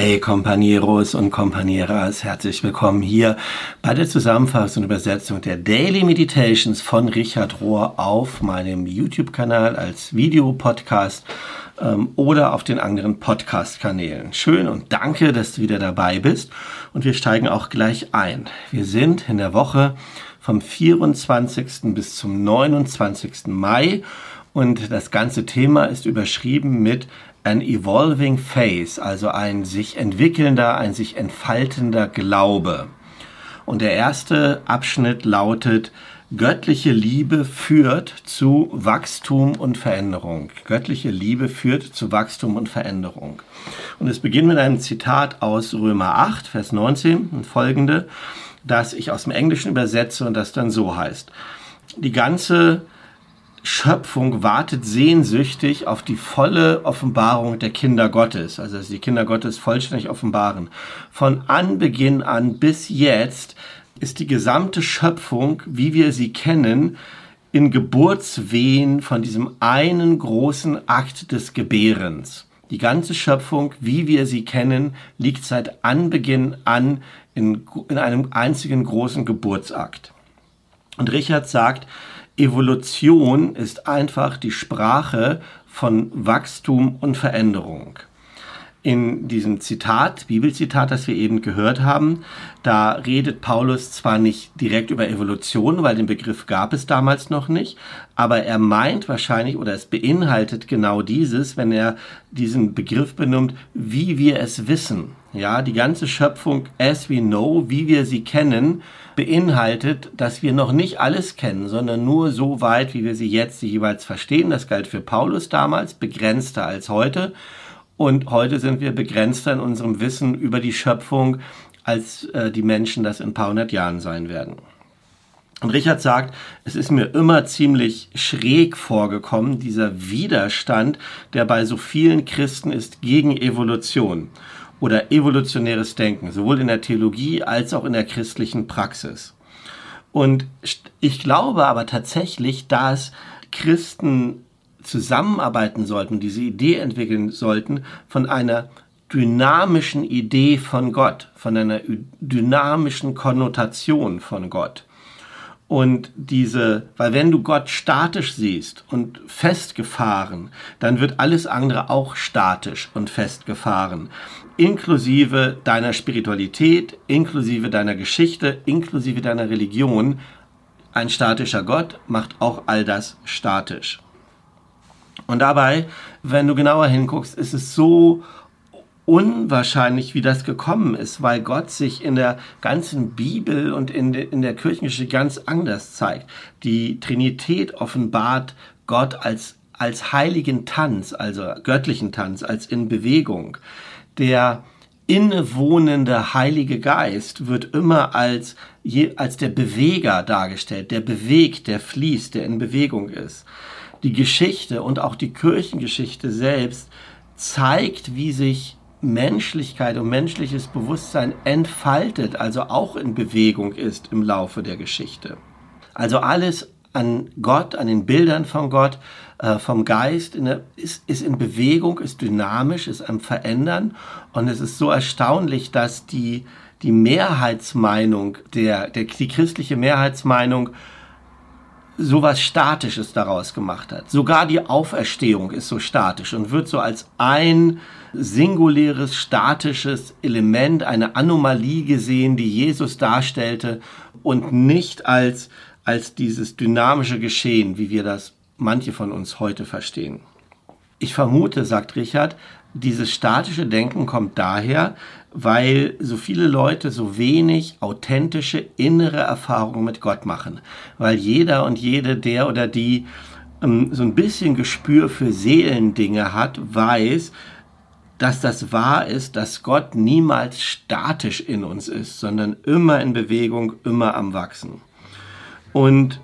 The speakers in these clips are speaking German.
Hey Companeros und Companeras, herzlich willkommen hier bei der Zusammenfassung und Übersetzung der Daily Meditations von Richard Rohr auf meinem YouTube-Kanal als Videopodcast ähm, oder auf den anderen Podcast-Kanälen. Schön und danke, dass du wieder dabei bist und wir steigen auch gleich ein. Wir sind in der Woche vom 24. bis zum 29. Mai und das ganze Thema ist überschrieben mit An Evolving Phase, also ein sich entwickelnder, ein sich entfaltender Glaube. Und der erste Abschnitt lautet, göttliche Liebe führt zu Wachstum und Veränderung. Göttliche Liebe führt zu Wachstum und Veränderung. Und es beginnt mit einem Zitat aus Römer 8, Vers 19 und folgende, das ich aus dem Englischen übersetze und das dann so heißt. Die ganze Schöpfung wartet sehnsüchtig auf die volle Offenbarung der Kinder Gottes, also dass die Kinder Gottes vollständig offenbaren. Von Anbeginn an bis jetzt ist die gesamte Schöpfung, wie wir sie kennen, in Geburtswehen von diesem einen großen Akt des Gebärens. Die ganze Schöpfung, wie wir sie kennen, liegt seit Anbeginn an in, in einem einzigen großen Geburtsakt. Und Richard sagt, Evolution ist einfach die Sprache von Wachstum und Veränderung. In diesem Zitat, Bibelzitat, das wir eben gehört haben, da redet Paulus zwar nicht direkt über Evolution, weil den Begriff gab es damals noch nicht, aber er meint wahrscheinlich oder es beinhaltet genau dieses, wenn er diesen Begriff benimmt, wie wir es wissen. Ja, die ganze Schöpfung as we know, wie wir sie kennen, beinhaltet, dass wir noch nicht alles kennen, sondern nur so weit, wie wir sie jetzt jeweils verstehen. Das galt für Paulus damals, begrenzter als heute. Und heute sind wir begrenzter in unserem Wissen über die Schöpfung, als äh, die Menschen das in ein paar hundert Jahren sein werden. Und Richard sagt, es ist mir immer ziemlich schräg vorgekommen, dieser Widerstand, der bei so vielen Christen ist gegen Evolution oder evolutionäres Denken, sowohl in der Theologie als auch in der christlichen Praxis. Und ich glaube aber tatsächlich, dass Christen zusammenarbeiten sollten, diese Idee entwickeln sollten von einer dynamischen Idee von Gott, von einer dynamischen Konnotation von Gott. Und diese, weil wenn du Gott statisch siehst und festgefahren, dann wird alles andere auch statisch und festgefahren. Inklusive deiner Spiritualität, inklusive deiner Geschichte, inklusive deiner Religion. Ein statischer Gott macht auch all das statisch. Und dabei, wenn du genauer hinguckst, ist es so unwahrscheinlich, wie das gekommen ist, weil Gott sich in der ganzen Bibel und in, de, in der Kirchengeschichte ganz anders zeigt. Die Trinität offenbart Gott als, als heiligen Tanz, also göttlichen Tanz, als in Bewegung. Der innewohnende Heilige Geist wird immer als, als der Beweger dargestellt, der bewegt, der fließt, der in Bewegung ist. Die Geschichte und auch die Kirchengeschichte selbst zeigt, wie sich Menschlichkeit und menschliches Bewusstsein entfaltet, also auch in Bewegung ist im Laufe der Geschichte. Also alles an Gott, an den Bildern von Gott, äh, vom Geist der, ist, ist in Bewegung, ist dynamisch, ist am Verändern. Und es ist so erstaunlich, dass die, die Mehrheitsmeinung, der, der, die christliche Mehrheitsmeinung sowas Statisches daraus gemacht hat. Sogar die Auferstehung ist so statisch und wird so als ein singuläres, statisches Element, eine Anomalie gesehen, die Jesus darstellte und nicht als, als dieses dynamische Geschehen, wie wir das manche von uns heute verstehen. Ich vermute, sagt Richard, dieses statische Denken kommt daher, weil so viele Leute so wenig authentische innere Erfahrungen mit Gott machen. Weil jeder und jede, der oder die ähm, so ein bisschen Gespür für Seelendinge hat, weiß, dass das wahr ist, dass Gott niemals statisch in uns ist, sondern immer in Bewegung, immer am Wachsen. Und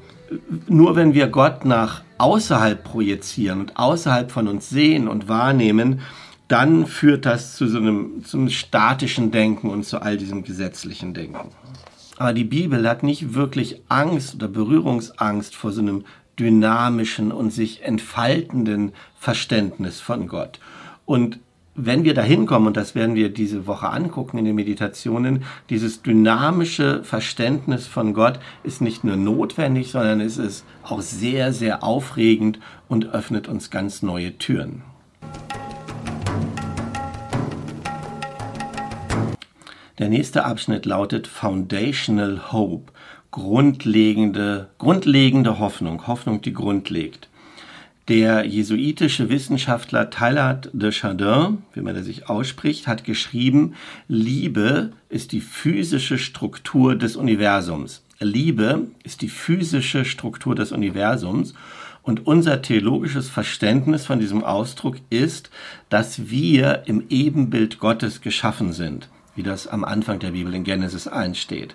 nur wenn wir Gott nach außerhalb projizieren und außerhalb von uns sehen und wahrnehmen, dann führt das zu so einem, zu einem statischen Denken und zu all diesem gesetzlichen Denken. Aber die Bibel hat nicht wirklich Angst oder Berührungsangst vor so einem dynamischen und sich entfaltenden Verständnis von Gott. Und wenn wir dahin kommen, und das werden wir diese Woche angucken in den Meditationen, dieses dynamische Verständnis von Gott ist nicht nur notwendig, sondern es ist auch sehr, sehr aufregend und öffnet uns ganz neue Türen. Der nächste Abschnitt lautet Foundational Hope, grundlegende, grundlegende Hoffnung, Hoffnung, die Grund legt. Der jesuitische Wissenschaftler Teilhard de Chardin, wie man er sich ausspricht, hat geschrieben, Liebe ist die physische Struktur des Universums. Liebe ist die physische Struktur des Universums und unser theologisches Verständnis von diesem Ausdruck ist, dass wir im Ebenbild Gottes geschaffen sind, wie das am Anfang der Bibel in Genesis 1 steht.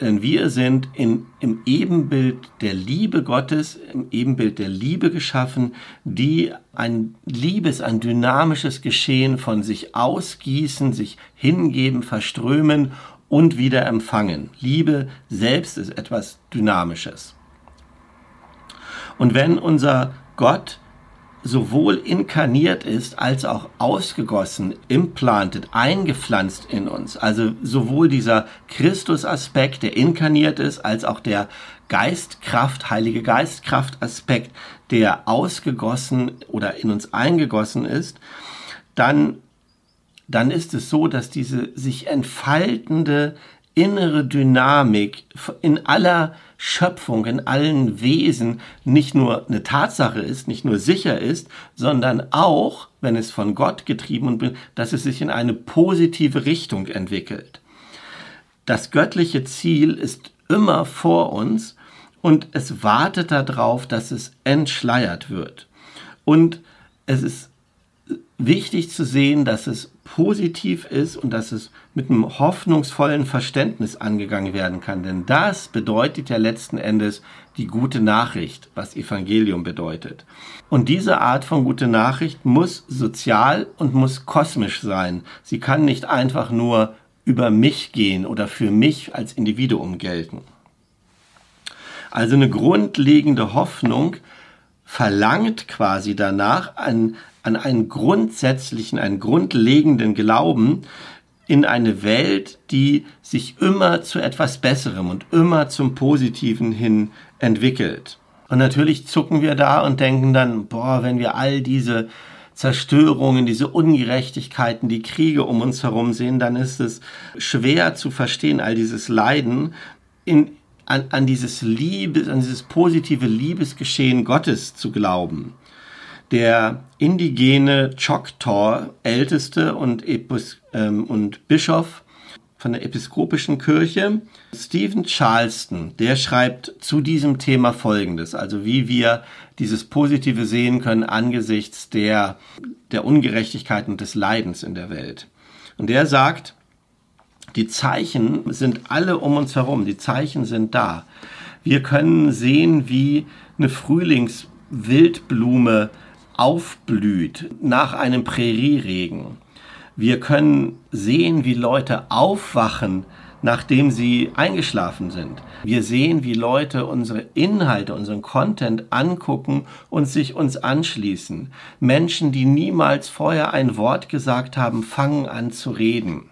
Denn wir sind in, im Ebenbild der Liebe Gottes, im Ebenbild der Liebe geschaffen, die ein Liebes, ein dynamisches Geschehen von sich ausgießen, sich hingeben, verströmen und wieder empfangen. Liebe selbst ist etwas Dynamisches. Und wenn unser Gott sowohl inkarniert ist als auch ausgegossen, implanted, eingepflanzt in uns. Also sowohl dieser Christus-Aspekt, der inkarniert ist, als auch der Geistkraft, Heilige Geistkraft-Aspekt, der ausgegossen oder in uns eingegossen ist, dann, dann ist es so, dass diese sich entfaltende innere Dynamik in aller Schöpfung, in allen Wesen nicht nur eine Tatsache ist, nicht nur sicher ist, sondern auch, wenn es von Gott getrieben und dass es sich in eine positive Richtung entwickelt. Das göttliche Ziel ist immer vor uns und es wartet darauf, dass es entschleiert wird. Und es ist wichtig zu sehen, dass es positiv ist und dass es mit einem hoffnungsvollen Verständnis angegangen werden kann. Denn das bedeutet ja letzten Endes die gute Nachricht, was Evangelium bedeutet. Und diese Art von gute Nachricht muss sozial und muss kosmisch sein. Sie kann nicht einfach nur über mich gehen oder für mich als Individuum gelten. Also eine grundlegende Hoffnung verlangt quasi danach, an, an einen grundsätzlichen, einen grundlegenden Glauben in eine Welt, die sich immer zu etwas Besserem und immer zum Positiven hin entwickelt. Und natürlich zucken wir da und denken dann, boah, wenn wir all diese Zerstörungen, diese Ungerechtigkeiten, die Kriege um uns herum sehen, dann ist es schwer zu verstehen, all dieses Leiden in, an, an dieses Liebe, an dieses positive Liebesgeschehen Gottes zu glauben der indigene Choctaw Älteste und, Epis ähm, und Bischof von der Episkopischen Kirche, Stephen Charleston, der schreibt zu diesem Thema Folgendes, also wie wir dieses Positive sehen können angesichts der, der Ungerechtigkeit und des Leidens in der Welt. Und der sagt, die Zeichen sind alle um uns herum, die Zeichen sind da. Wir können sehen, wie eine Frühlingswildblume aufblüht nach einem Prärieregen. Wir können sehen, wie Leute aufwachen, nachdem sie eingeschlafen sind. Wir sehen, wie Leute unsere Inhalte, unseren Content angucken und sich uns anschließen. Menschen, die niemals vorher ein Wort gesagt haben, fangen an zu reden.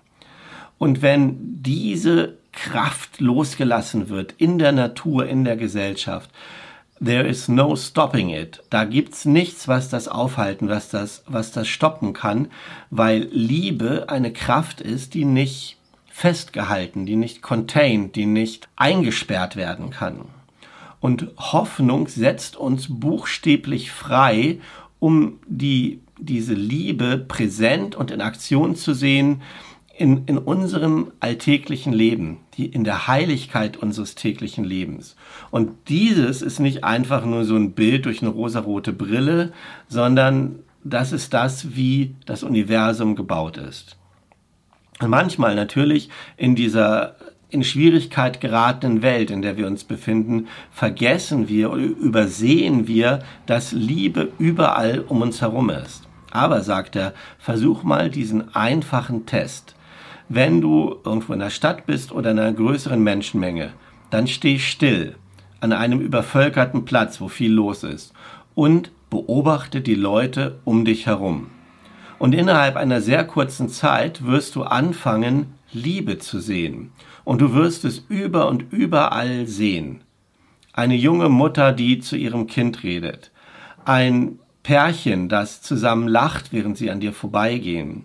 Und wenn diese Kraft losgelassen wird in der Natur, in der Gesellschaft, There is no stopping it. Da gibt's nichts, was das aufhalten, was das, was das stoppen kann, weil Liebe eine Kraft ist, die nicht festgehalten, die nicht contained, die nicht eingesperrt werden kann. Und Hoffnung setzt uns buchstäblich frei, um die, diese Liebe präsent und in Aktion zu sehen, in, in unserem alltäglichen Leben, die, in der Heiligkeit unseres täglichen Lebens. Und dieses ist nicht einfach nur so ein Bild durch eine rosarote Brille, sondern das ist das, wie das Universum gebaut ist. Und manchmal natürlich in dieser in Schwierigkeit geratenen Welt, in der wir uns befinden, vergessen wir oder übersehen wir, dass Liebe überall um uns herum ist. Aber, sagt er, versuch mal diesen einfachen Test wenn du irgendwo in der Stadt bist oder in einer größeren Menschenmenge, dann steh still an einem übervölkerten Platz, wo viel los ist und beobachte die Leute um dich herum. Und innerhalb einer sehr kurzen Zeit wirst du anfangen, Liebe zu sehen. Und du wirst es über und überall sehen. Eine junge Mutter, die zu ihrem Kind redet. Ein Pärchen, das zusammen lacht, während sie an dir vorbeigehen.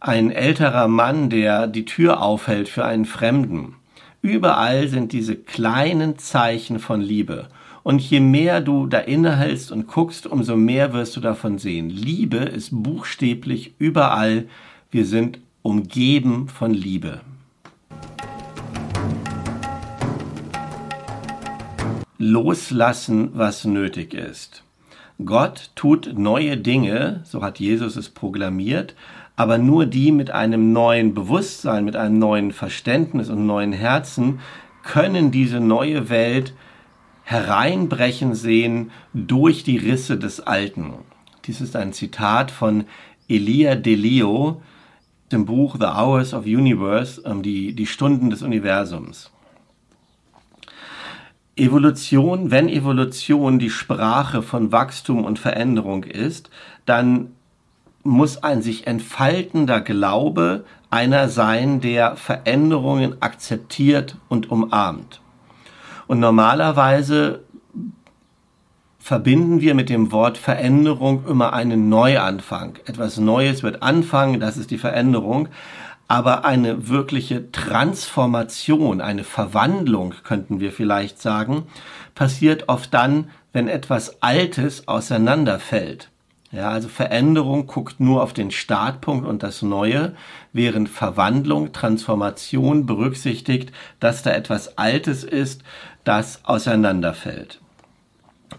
Ein älterer Mann, der die Tür aufhält für einen Fremden. Überall sind diese kleinen Zeichen von Liebe. Und je mehr du da innehältst und guckst, umso mehr wirst du davon sehen. Liebe ist buchstäblich überall. Wir sind umgeben von Liebe. Loslassen, was nötig ist. Gott tut neue Dinge, so hat Jesus es proklamiert, aber nur die mit einem neuen Bewusstsein, mit einem neuen Verständnis und neuen Herzen können diese neue Welt hereinbrechen sehen durch die Risse des Alten. Dies ist ein Zitat von Elia Delio im Buch The Hours of Universe, ähm, die, die Stunden des Universums. Evolution, wenn Evolution die Sprache von Wachstum und Veränderung ist, dann muss ein sich entfaltender Glaube einer sein, der Veränderungen akzeptiert und umarmt. Und normalerweise verbinden wir mit dem Wort Veränderung immer einen Neuanfang. Etwas Neues wird anfangen, das ist die Veränderung aber eine wirkliche Transformation, eine Verwandlung, könnten wir vielleicht sagen, passiert oft dann, wenn etwas Altes auseinanderfällt. Ja, also Veränderung guckt nur auf den Startpunkt und das Neue, während Verwandlung, Transformation berücksichtigt, dass da etwas Altes ist, das auseinanderfällt.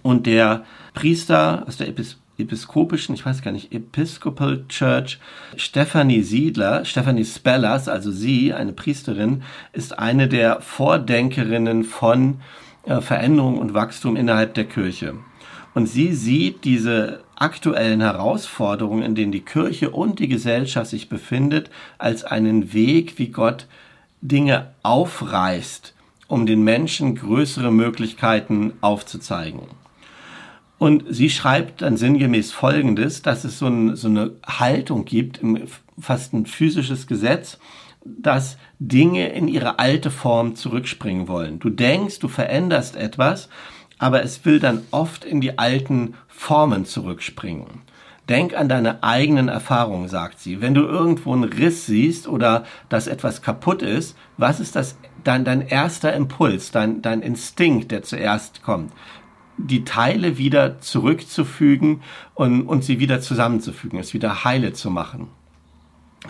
Und der Priester aus der Epis episkopischen, ich weiß gar nicht, Episcopal Church, Stephanie Siedler, Stephanie Spellers, also sie, eine Priesterin, ist eine der Vordenkerinnen von äh, Veränderung und Wachstum innerhalb der Kirche. Und sie sieht diese aktuellen Herausforderungen, in denen die Kirche und die Gesellschaft sich befindet, als einen Weg, wie Gott Dinge aufreißt, um den Menschen größere Möglichkeiten aufzuzeigen. Und sie schreibt dann sinngemäß Folgendes, dass es so, ein, so eine Haltung gibt, fast ein physisches Gesetz, dass Dinge in ihre alte Form zurückspringen wollen. Du denkst, du veränderst etwas, aber es will dann oft in die alten Formen zurückspringen. Denk an deine eigenen Erfahrungen, sagt sie. Wenn du irgendwo einen Riss siehst oder dass etwas kaputt ist, was ist das, dein, dein erster Impuls, dein, dein Instinkt, der zuerst kommt? die Teile wieder zurückzufügen und, und sie wieder zusammenzufügen, es wieder heile zu machen.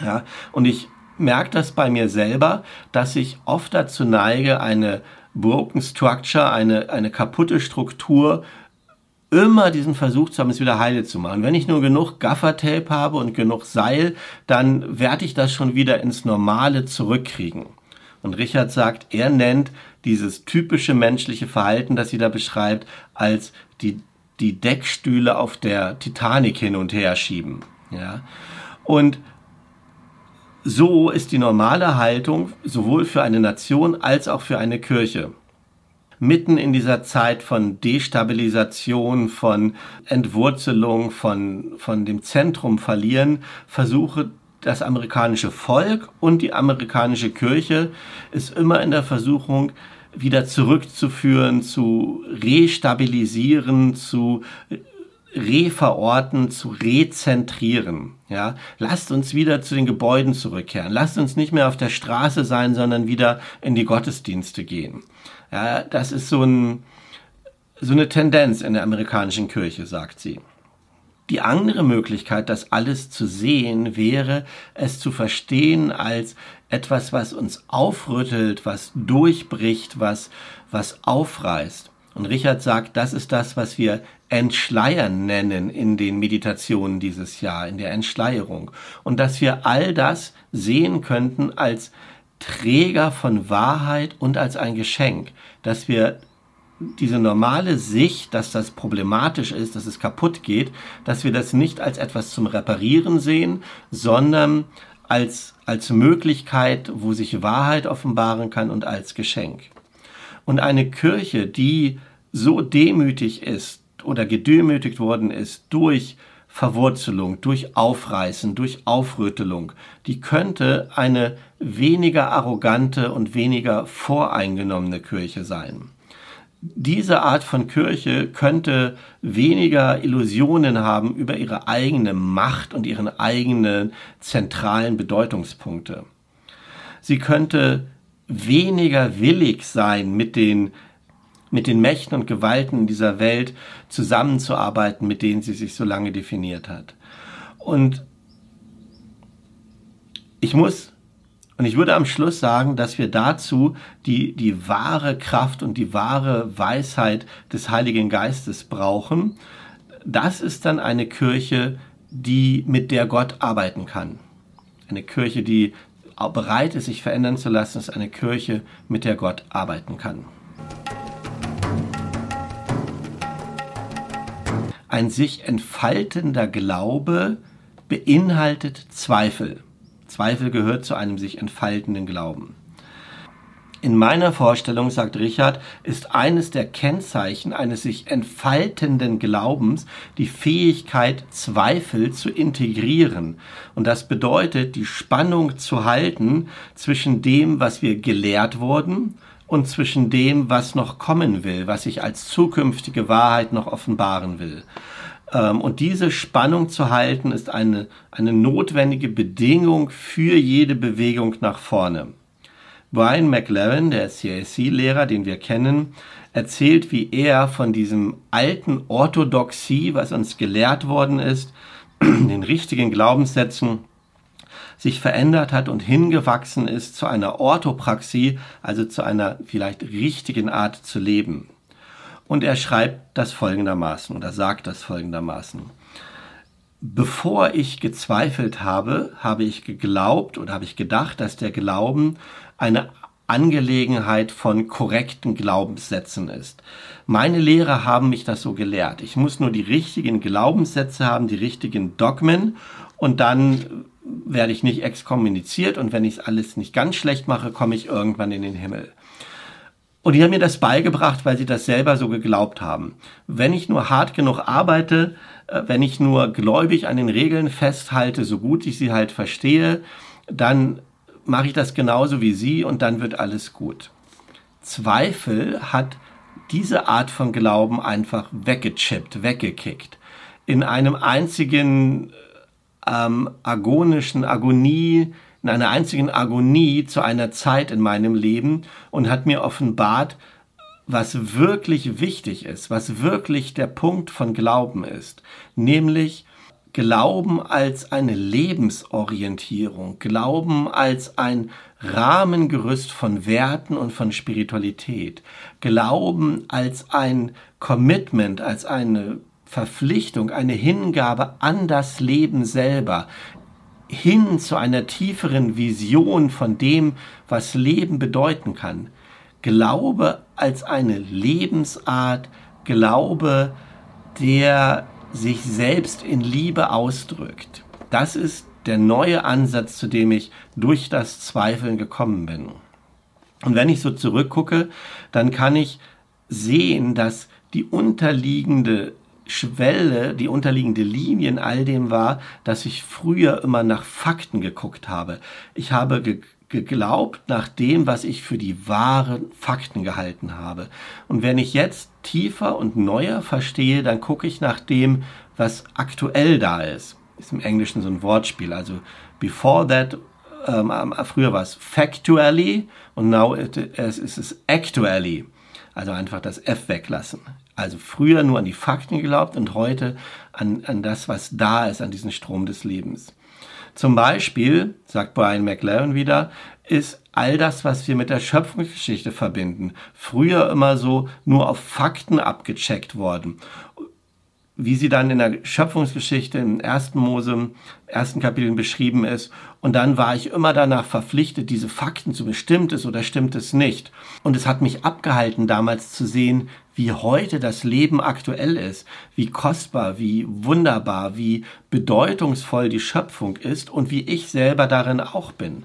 Ja, und ich merke das bei mir selber, dass ich oft dazu neige, eine broken structure, eine, eine kaputte Struktur immer diesen Versuch zu haben, es wieder heile zu machen. Wenn ich nur genug Gaffertape habe und genug Seil, dann werde ich das schon wieder ins Normale zurückkriegen. Und Richard sagt, er nennt dieses typische menschliche Verhalten, das sie da beschreibt, als die, die Deckstühle auf der Titanic hin und her schieben. Ja? Und so ist die normale Haltung sowohl für eine Nation als auch für eine Kirche. Mitten in dieser Zeit von Destabilisation, von Entwurzelung, von, von dem Zentrum verlieren, versuche das amerikanische Volk und die amerikanische Kirche ist immer in der Versuchung, wieder zurückzuführen, zu restabilisieren, zu reverorten, zu rezentrieren. Ja, lasst uns wieder zu den Gebäuden zurückkehren. Lasst uns nicht mehr auf der Straße sein, sondern wieder in die Gottesdienste gehen. Ja, das ist so ein, so eine Tendenz in der amerikanischen Kirche, sagt sie. Die andere Möglichkeit, das alles zu sehen, wäre, es zu verstehen als etwas, was uns aufrüttelt, was durchbricht, was, was aufreißt. Und Richard sagt, das ist das, was wir Entschleiern nennen in den Meditationen dieses Jahr, in der Entschleierung. Und dass wir all das sehen könnten als Träger von Wahrheit und als ein Geschenk, dass wir diese normale Sicht, dass das problematisch ist, dass es kaputt geht, dass wir das nicht als etwas zum Reparieren sehen, sondern als, als Möglichkeit, wo sich Wahrheit offenbaren kann und als Geschenk. Und eine Kirche, die so demütig ist oder gedemütigt worden ist durch Verwurzelung, durch Aufreißen, durch Aufrüttelung, die könnte eine weniger arrogante und weniger voreingenommene Kirche sein. Diese Art von Kirche könnte weniger Illusionen haben über ihre eigene Macht und ihren eigenen zentralen Bedeutungspunkte. Sie könnte weniger willig sein, mit den mit den Mächten und Gewalten dieser Welt zusammenzuarbeiten, mit denen sie sich so lange definiert hat. Und ich muss und ich würde am Schluss sagen, dass wir dazu die, die wahre Kraft und die wahre Weisheit des Heiligen Geistes brauchen. Das ist dann eine Kirche, die, mit der Gott arbeiten kann. Eine Kirche, die bereit ist, sich verändern zu lassen, ist eine Kirche, mit der Gott arbeiten kann. Ein sich entfaltender Glaube beinhaltet Zweifel. Zweifel gehört zu einem sich entfaltenden Glauben. In meiner Vorstellung, sagt Richard, ist eines der Kennzeichen eines sich entfaltenden Glaubens die Fähigkeit, Zweifel zu integrieren. Und das bedeutet, die Spannung zu halten zwischen dem, was wir gelehrt wurden, und zwischen dem, was noch kommen will, was ich als zukünftige Wahrheit noch offenbaren will. Ähm, und diese Spannung zu halten, ist eine, eine notwendige Bedingung für jede Bewegung nach vorne. Brian McLaren, der CAC-Lehrer, den wir kennen, erzählt, wie er von diesem alten Orthodoxie, was uns gelehrt worden ist, den richtigen Glaubenssätzen, sich verändert hat und hingewachsen ist zu einer Orthopraxie, also zu einer vielleicht richtigen Art zu leben. Und er schreibt das folgendermaßen oder sagt das folgendermaßen. Bevor ich gezweifelt habe, habe ich geglaubt oder habe ich gedacht, dass der Glauben eine Angelegenheit von korrekten Glaubenssätzen ist. Meine Lehrer haben mich das so gelehrt. Ich muss nur die richtigen Glaubenssätze haben, die richtigen Dogmen und dann werde ich nicht exkommuniziert und wenn ich es alles nicht ganz schlecht mache, komme ich irgendwann in den Himmel. Und die haben mir das beigebracht, weil sie das selber so geglaubt haben. Wenn ich nur hart genug arbeite, äh, wenn ich nur gläubig an den Regeln festhalte, so gut ich sie halt verstehe, dann mache ich das genauso wie sie und dann wird alles gut. Zweifel hat diese Art von Glauben einfach weggechippt, weggekickt. In einem einzigen ähm, agonischen Agonie, in einer einzigen Agonie zu einer Zeit in meinem Leben und hat mir offenbart, was wirklich wichtig ist, was wirklich der Punkt von Glauben ist, nämlich Glauben als eine Lebensorientierung, Glauben als ein Rahmengerüst von Werten und von Spiritualität, Glauben als ein Commitment, als eine Verpflichtung, eine Hingabe an das Leben selber, hin zu einer tieferen Vision von dem, was Leben bedeuten kann. Glaube als eine Lebensart, Glaube, der sich selbst in Liebe ausdrückt. Das ist der neue Ansatz, zu dem ich durch das Zweifeln gekommen bin. Und wenn ich so zurückgucke, dann kann ich sehen, dass die unterliegende Schwelle, die unterliegende Linie in all dem war, dass ich früher immer nach Fakten geguckt habe. Ich habe ge geglaubt nach dem, was ich für die wahren Fakten gehalten habe. Und wenn ich jetzt tiefer und neuer verstehe, dann gucke ich nach dem, was aktuell da ist. Ist im Englischen so ein Wortspiel. Also before that, ähm, früher war es factually und now it, es ist es actually. Also einfach das F weglassen. Also früher nur an die Fakten geglaubt und heute an, an das, was da ist, an diesen Strom des Lebens. Zum Beispiel, sagt Brian McLaren wieder, ist all das, was wir mit der Schöpfungsgeschichte verbinden, früher immer so nur auf Fakten abgecheckt worden wie sie dann in der Schöpfungsgeschichte im ersten Mose, ersten Kapitel beschrieben ist. Und dann war ich immer danach verpflichtet, diese Fakten zu bestimmt es oder stimmt es nicht. Und es hat mich abgehalten, damals zu sehen, wie heute das Leben aktuell ist, wie kostbar, wie wunderbar, wie bedeutungsvoll die Schöpfung ist und wie ich selber darin auch bin.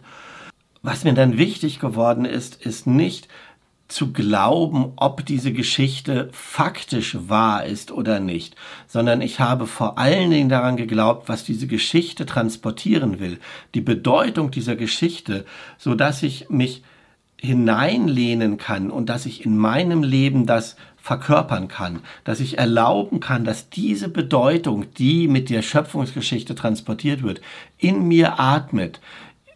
Was mir dann wichtig geworden ist, ist nicht zu glauben, ob diese Geschichte faktisch wahr ist oder nicht, sondern ich habe vor allen Dingen daran geglaubt, was diese Geschichte transportieren will, die Bedeutung dieser Geschichte, so dass ich mich hineinlehnen kann und dass ich in meinem Leben das verkörpern kann, dass ich erlauben kann, dass diese Bedeutung, die mit der Schöpfungsgeschichte transportiert wird, in mir atmet,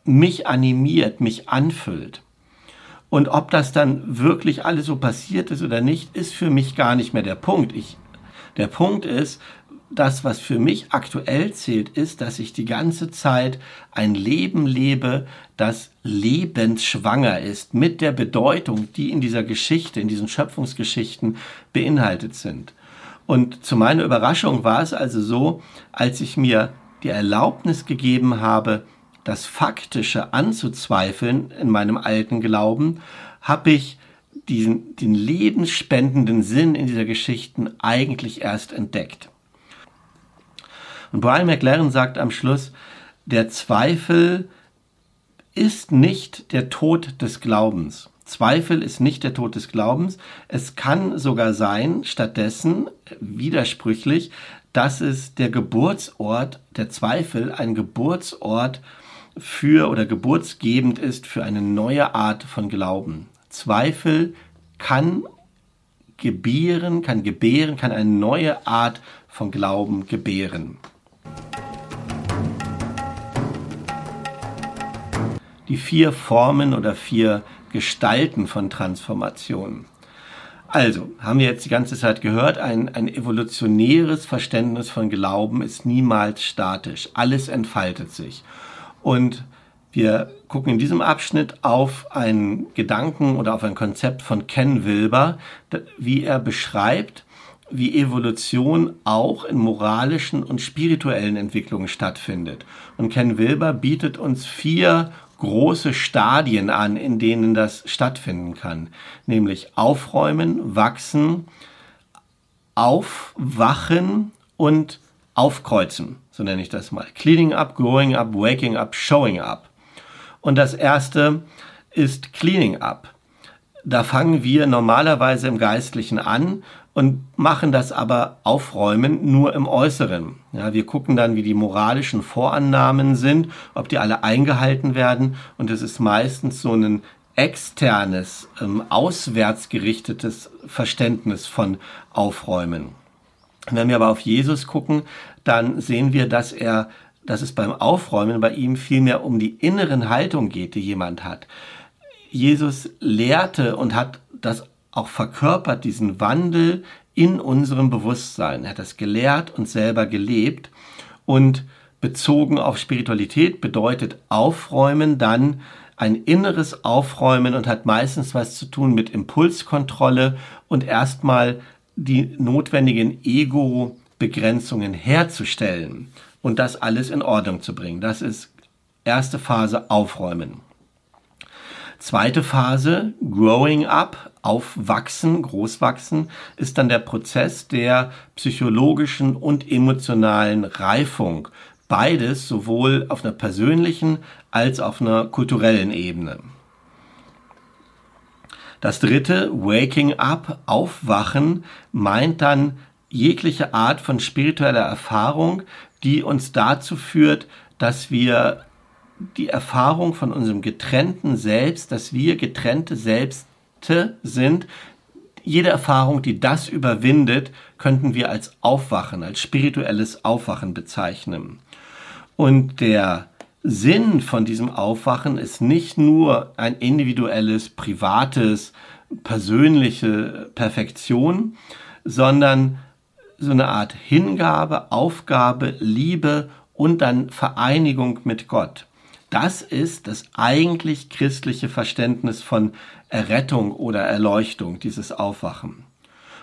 mich animiert, mich anfüllt. Und ob das dann wirklich alles so passiert ist oder nicht, ist für mich gar nicht mehr der Punkt. Ich, der Punkt ist, das, was für mich aktuell zählt, ist, dass ich die ganze Zeit ein Leben lebe, das lebensschwanger ist mit der Bedeutung, die in dieser Geschichte, in diesen Schöpfungsgeschichten beinhaltet sind. Und zu meiner Überraschung war es also so, als ich mir die Erlaubnis gegeben habe, das Faktische anzuzweifeln in meinem alten Glauben, habe ich diesen, den lebensspendenden Sinn in dieser Geschichten eigentlich erst entdeckt. Und Brian McLaren sagt am Schluss, der Zweifel ist nicht der Tod des Glaubens. Zweifel ist nicht der Tod des Glaubens. Es kann sogar sein, stattdessen widersprüchlich, dass es der Geburtsort, der Zweifel, ein Geburtsort für oder geburtsgebend ist für eine neue Art von Glauben. Zweifel kann gebären, kann gebären, kann eine neue Art von Glauben gebären. die vier Formen oder vier Gestalten von Transformation. Also, haben wir jetzt die ganze Zeit gehört, ein, ein evolutionäres Verständnis von Glauben ist niemals statisch. Alles entfaltet sich. Und wir gucken in diesem Abschnitt auf einen Gedanken oder auf ein Konzept von Ken Wilber, wie er beschreibt, wie Evolution auch in moralischen und spirituellen Entwicklungen stattfindet. Und Ken Wilber bietet uns vier große Stadien an, in denen das stattfinden kann. Nämlich aufräumen, wachsen, aufwachen und aufkreuzen. So nenne ich das mal. Cleaning up, growing up, waking up, showing up. Und das erste ist Cleaning up. Da fangen wir normalerweise im Geistlichen an und machen das aber aufräumen nur im Äußeren. Ja, wir gucken dann, wie die moralischen Vorannahmen sind, ob die alle eingehalten werden und es ist meistens so ein externes, ähm, auswärts gerichtetes Verständnis von Aufräumen. Wenn wir aber auf Jesus gucken, dann sehen wir, dass er, dass es beim Aufräumen bei ihm vielmehr um die inneren Haltung geht, die jemand hat. Jesus lehrte und hat das auch verkörpert diesen Wandel in unserem Bewusstsein. Er hat das gelehrt und selber gelebt und bezogen auf Spiritualität bedeutet aufräumen dann ein inneres Aufräumen und hat meistens was zu tun mit Impulskontrolle und erstmal die notwendigen Ego-Begrenzungen herzustellen und das alles in Ordnung zu bringen. Das ist erste Phase Aufräumen. Zweite Phase, Growing Up, Aufwachsen, Großwachsen, ist dann der Prozess der psychologischen und emotionalen Reifung. Beides sowohl auf einer persönlichen als auf einer kulturellen Ebene. Das dritte, Waking Up, Aufwachen, meint dann jegliche Art von spiritueller Erfahrung, die uns dazu führt, dass wir die Erfahrung von unserem getrennten Selbst, dass wir getrennte Selbste sind. Jede Erfahrung, die das überwindet, könnten wir als Aufwachen, als spirituelles Aufwachen bezeichnen. Und der Sinn von diesem Aufwachen ist nicht nur ein individuelles, privates, persönliche Perfektion, sondern so eine Art Hingabe, Aufgabe, Liebe und dann Vereinigung mit Gott. Das ist das eigentlich christliche Verständnis von Errettung oder Erleuchtung, dieses Aufwachen.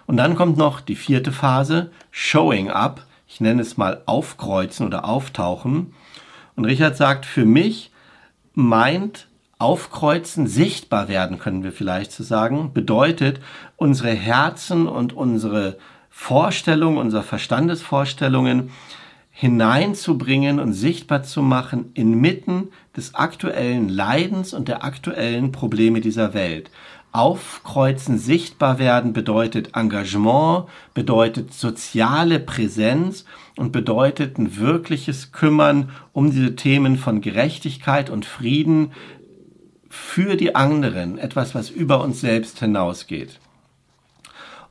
Und dann kommt noch die vierte Phase, Showing Up. Ich nenne es mal Aufkreuzen oder Auftauchen. Und Richard sagt, für mich meint Aufkreuzen, sichtbar werden, können wir vielleicht so sagen, bedeutet, unsere Herzen und unsere Vorstellungen, unsere Verstandesvorstellungen hineinzubringen und sichtbar zu machen inmitten des aktuellen Leidens und der aktuellen Probleme dieser Welt. Aufkreuzen, sichtbar werden bedeutet Engagement, bedeutet soziale Präsenz und bedeutet ein wirkliches Kümmern um diese Themen von Gerechtigkeit und Frieden für die anderen, etwas, was über uns selbst hinausgeht.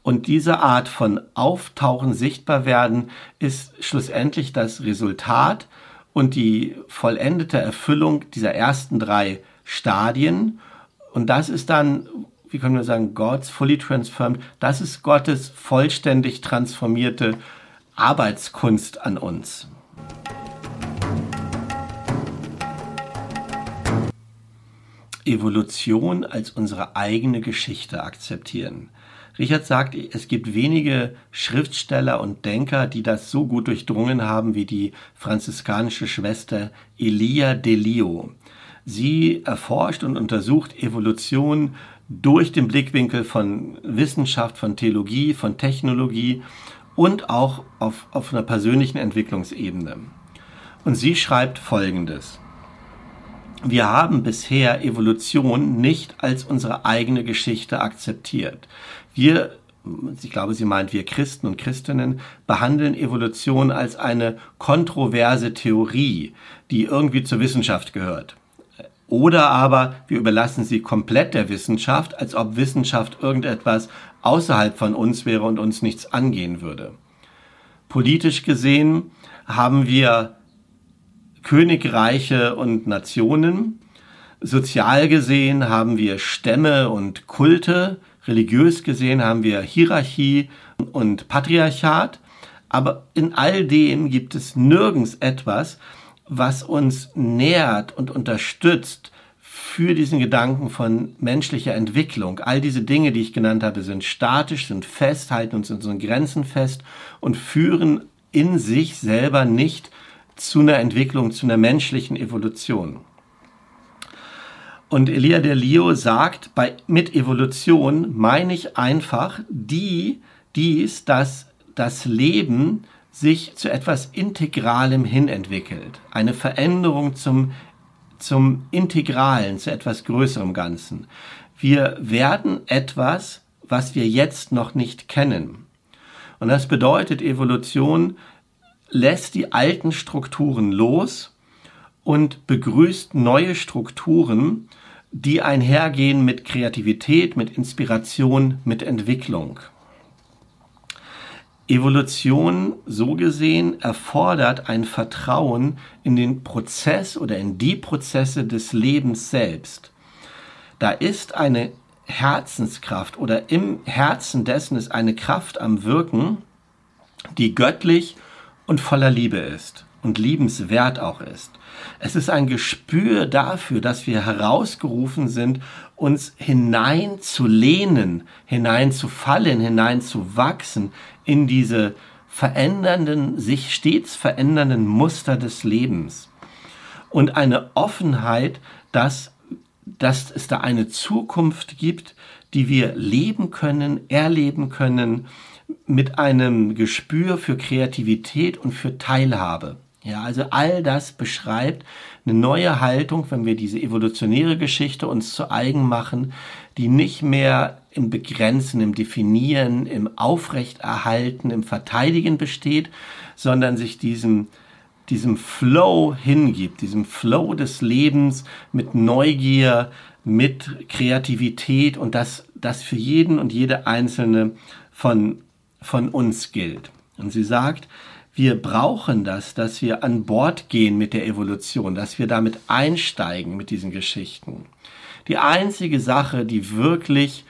Und diese Art von Auftauchen, sichtbar werden, ist schlussendlich das Resultat und die vollendete Erfüllung dieser ersten drei Stadien. Und das ist dann, wie können wir sagen, God's fully transformed. Das ist Gottes vollständig transformierte Arbeitskunst an uns. Evolution als unsere eigene Geschichte akzeptieren. Richard sagt, es gibt wenige Schriftsteller und Denker, die das so gut durchdrungen haben wie die franziskanische Schwester Elia Delio. Sie erforscht und untersucht Evolution durch den Blickwinkel von Wissenschaft, von Theologie, von Technologie und auch auf, auf einer persönlichen Entwicklungsebene. Und sie schreibt Folgendes. Wir haben bisher Evolution nicht als unsere eigene Geschichte akzeptiert. Wir, ich glaube, sie meint wir Christen und Christinnen, behandeln Evolution als eine kontroverse Theorie, die irgendwie zur Wissenschaft gehört. Oder aber wir überlassen sie komplett der Wissenschaft, als ob Wissenschaft irgendetwas außerhalb von uns wäre und uns nichts angehen würde. Politisch gesehen haben wir Königreiche und Nationen. Sozial gesehen haben wir Stämme und Kulte, religiös gesehen haben wir Hierarchie und Patriarchat, aber in all dem gibt es nirgends etwas, was uns nährt und unterstützt für diesen Gedanken von menschlicher Entwicklung. All diese Dinge, die ich genannt habe, sind statisch, sind fest, halten uns in unseren Grenzen fest und führen in sich selber nicht zu einer Entwicklung, zu einer menschlichen Evolution. Und Elia de Leo sagt, bei, mit Evolution meine ich einfach die, dies, dass das Leben sich zu etwas Integralem hin entwickelt. Eine Veränderung zum, zum Integralen, zu etwas Größerem Ganzen. Wir werden etwas, was wir jetzt noch nicht kennen. Und das bedeutet, Evolution lässt die alten Strukturen los und begrüßt neue Strukturen, die einhergehen mit Kreativität, mit Inspiration, mit Entwicklung. Evolution, so gesehen, erfordert ein Vertrauen in den Prozess oder in die Prozesse des Lebens selbst. Da ist eine Herzenskraft oder im Herzen dessen ist eine Kraft am Wirken, die göttlich und voller Liebe ist und liebenswert auch ist. Es ist ein Gespür dafür, dass wir herausgerufen sind, uns hineinzulehnen, hineinzufallen, hineinzuwachsen in diese verändernden, sich stets verändernden Muster des Lebens. Und eine Offenheit, dass, dass es da eine Zukunft gibt, die wir leben können, erleben können, mit einem Gespür für Kreativität und für Teilhabe. Ja, also all das beschreibt eine neue Haltung, wenn wir diese evolutionäre Geschichte uns zu eigen machen, die nicht mehr im Begrenzen, im Definieren, im Aufrechterhalten, im Verteidigen besteht, sondern sich diesem, diesem Flow hingibt, diesem Flow des Lebens mit Neugier, mit Kreativität und das, das für jeden und jede einzelne von, von uns gilt. Und sie sagt, wir brauchen das, dass wir an Bord gehen mit der Evolution, dass wir damit einsteigen mit diesen Geschichten. Die einzige Sache, die wirklich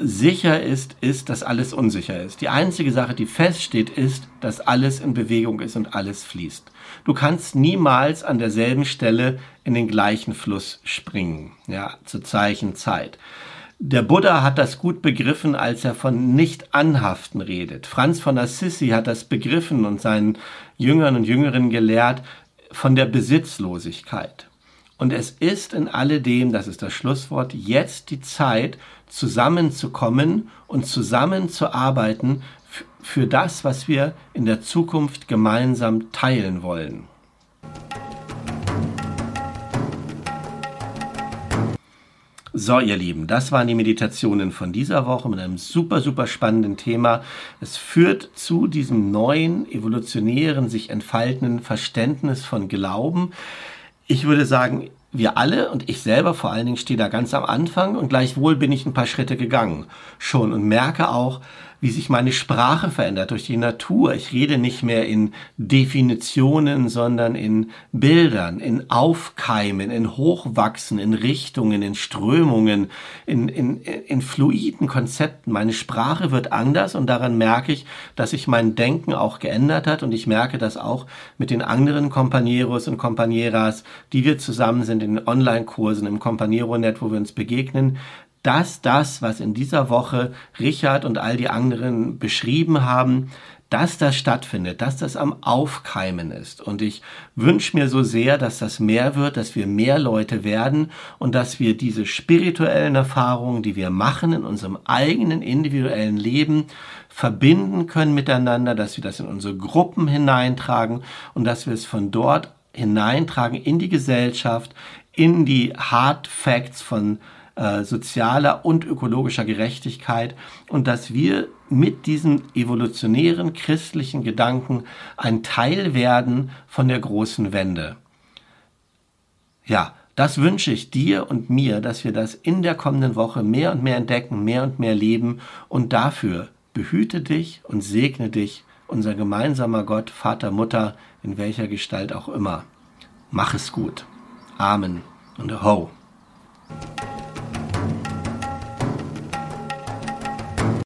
sicher ist, ist, dass alles unsicher ist. Die einzige Sache, die feststeht, ist, dass alles in Bewegung ist und alles fließt. Du kannst niemals an derselben Stelle in den gleichen Fluss springen, ja, zur Zeichen Zeit. Der Buddha hat das gut begriffen, als er von Nicht-Anhaften redet. Franz von Assisi hat das begriffen und seinen Jüngern und Jüngerinnen gelehrt von der Besitzlosigkeit. Und es ist in alledem, das ist das Schlusswort, jetzt die Zeit, zusammenzukommen und zusammenzuarbeiten für das, was wir in der Zukunft gemeinsam teilen wollen. So, ihr Lieben, das waren die Meditationen von dieser Woche mit einem super, super spannenden Thema. Es führt zu diesem neuen, evolutionären, sich entfaltenden Verständnis von Glauben. Ich würde sagen, wir alle und ich selber vor allen Dingen stehe da ganz am Anfang und gleichwohl bin ich ein paar Schritte gegangen schon und merke auch, wie sich meine Sprache verändert durch die Natur. Ich rede nicht mehr in Definitionen, sondern in Bildern, in Aufkeimen, in Hochwachsen, in Richtungen, in Strömungen, in, in, in fluiden Konzepten. Meine Sprache wird anders und daran merke ich, dass sich mein Denken auch geändert hat und ich merke das auch mit den anderen Companeros und Companeras, die wir zusammen sind in Online-Kursen im Companiero-Net, wo wir uns begegnen, dass das, was in dieser Woche Richard und all die anderen beschrieben haben, dass das stattfindet, dass das am Aufkeimen ist. Und ich wünsche mir so sehr, dass das mehr wird, dass wir mehr Leute werden und dass wir diese spirituellen Erfahrungen, die wir machen in unserem eigenen individuellen Leben, verbinden können miteinander, dass wir das in unsere Gruppen hineintragen und dass wir es von dort hineintragen in die Gesellschaft, in die Hard Facts von äh, sozialer und ökologischer Gerechtigkeit und dass wir mit diesem evolutionären christlichen Gedanken ein Teil werden von der großen Wende. Ja, das wünsche ich dir und mir, dass wir das in der kommenden Woche mehr und mehr entdecken, mehr und mehr leben und dafür behüte dich und segne dich, unser gemeinsamer Gott, Vater, Mutter, in welcher Gestalt auch immer. Mach es gut. Amen und ho.